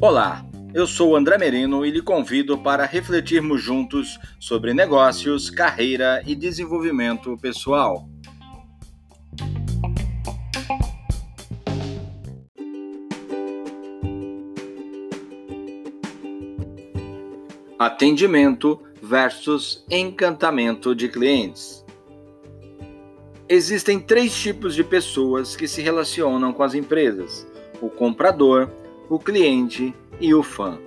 Olá, eu sou André Merino e lhe convido para refletirmos juntos sobre negócios, carreira e desenvolvimento pessoal. Atendimento versus encantamento de clientes. Existem três tipos de pessoas que se relacionam com as empresas: o comprador, o cliente e o fã.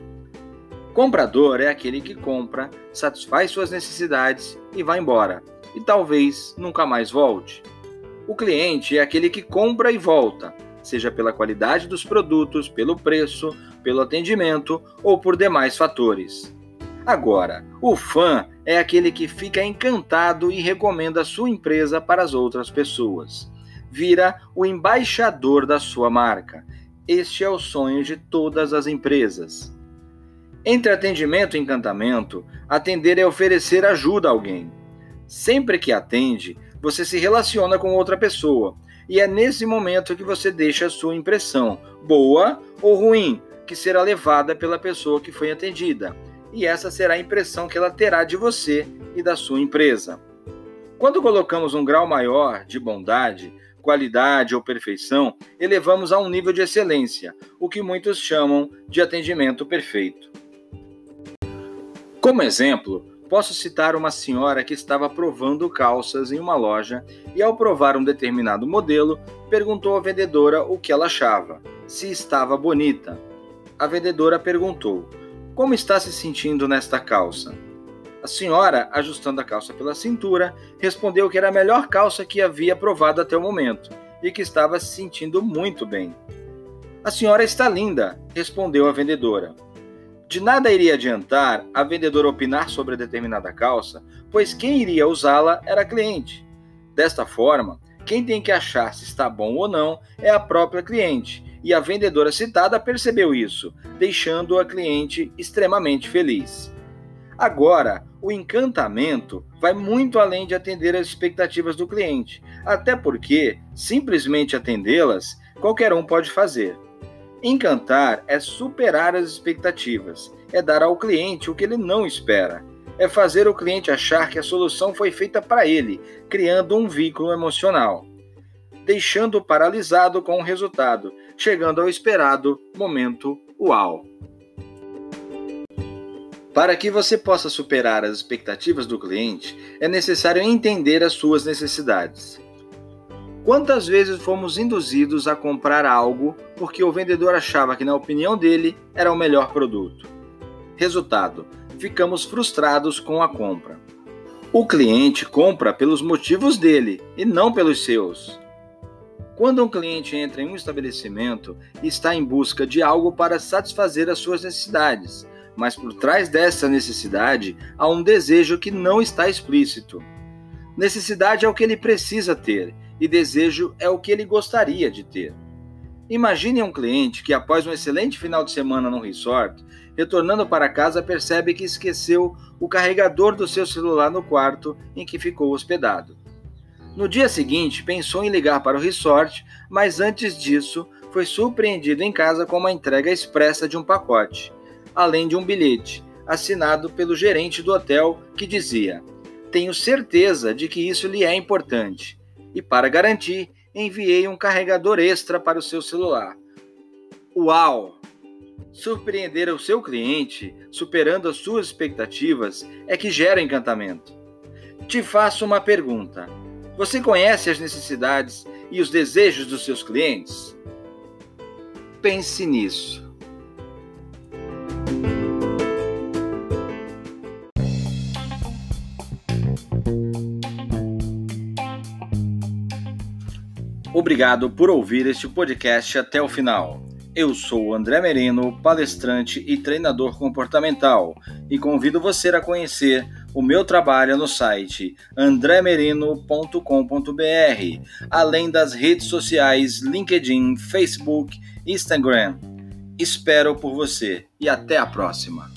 Comprador é aquele que compra, satisfaz suas necessidades e vai embora, e talvez nunca mais volte. O cliente é aquele que compra e volta, seja pela qualidade dos produtos, pelo preço, pelo atendimento ou por demais fatores. Agora, o fã é aquele que fica encantado e recomenda sua empresa para as outras pessoas. Vira o embaixador da sua marca. Este é o sonho de todas as empresas. Entre atendimento e encantamento, atender é oferecer ajuda a alguém. Sempre que atende, você se relaciona com outra pessoa, e é nesse momento que você deixa a sua impressão, boa ou ruim, que será levada pela pessoa que foi atendida e essa será a impressão que ela terá de você e da sua empresa. Quando colocamos um grau maior de bondade, qualidade ou perfeição, elevamos a um nível de excelência, o que muitos chamam de atendimento perfeito. Como exemplo, posso citar uma senhora que estava provando calças em uma loja e, ao provar um determinado modelo, perguntou à vendedora o que ela achava, se estava bonita. A vendedora perguntou: como está se sentindo nesta calça? A senhora, ajustando a calça pela cintura, respondeu que era a melhor calça que havia provado até o momento e que estava se sentindo muito bem. A senhora está linda, respondeu a vendedora. De nada iria adiantar a vendedora opinar sobre a determinada calça, pois quem iria usá-la era a cliente. Desta forma, quem tem que achar se está bom ou não é a própria cliente, e a vendedora citada percebeu isso, deixando a cliente extremamente feliz. Agora, o encantamento vai muito além de atender as expectativas do cliente, até porque simplesmente atendê-las qualquer um pode fazer. Encantar é superar as expectativas, é dar ao cliente o que ele não espera, é fazer o cliente achar que a solução foi feita para ele, criando um vínculo emocional deixando-o paralisado com o resultado, chegando ao esperado momento uau. Para que você possa superar as expectativas do cliente, é necessário entender as suas necessidades. Quantas vezes fomos induzidos a comprar algo porque o vendedor achava que, na opinião dele, era o melhor produto? Resultado: ficamos frustrados com a compra. O cliente compra pelos motivos dele e não pelos seus. Quando um cliente entra em um estabelecimento, está em busca de algo para satisfazer as suas necessidades, mas por trás dessa necessidade há um desejo que não está explícito. Necessidade é o que ele precisa ter e desejo é o que ele gostaria de ter. Imagine um cliente que, após um excelente final de semana no resort, retornando para casa, percebe que esqueceu o carregador do seu celular no quarto em que ficou hospedado. No dia seguinte, pensou em ligar para o resort, mas antes disso, foi surpreendido em casa com uma entrega expressa de um pacote, além de um bilhete, assinado pelo gerente do hotel, que dizia: Tenho certeza de que isso lhe é importante, e para garantir, enviei um carregador extra para o seu celular. Uau! Surpreender o seu cliente, superando as suas expectativas, é que gera encantamento. Te faço uma pergunta você conhece as necessidades e os desejos dos seus clientes? Pense nisso. Obrigado por ouvir este podcast até o final. Eu sou André Merino, palestrante e treinador comportamental, e convido você a conhecer o meu trabalho no site andremerino.com.br, além das redes sociais LinkedIn, Facebook, Instagram. Espero por você e até a próxima.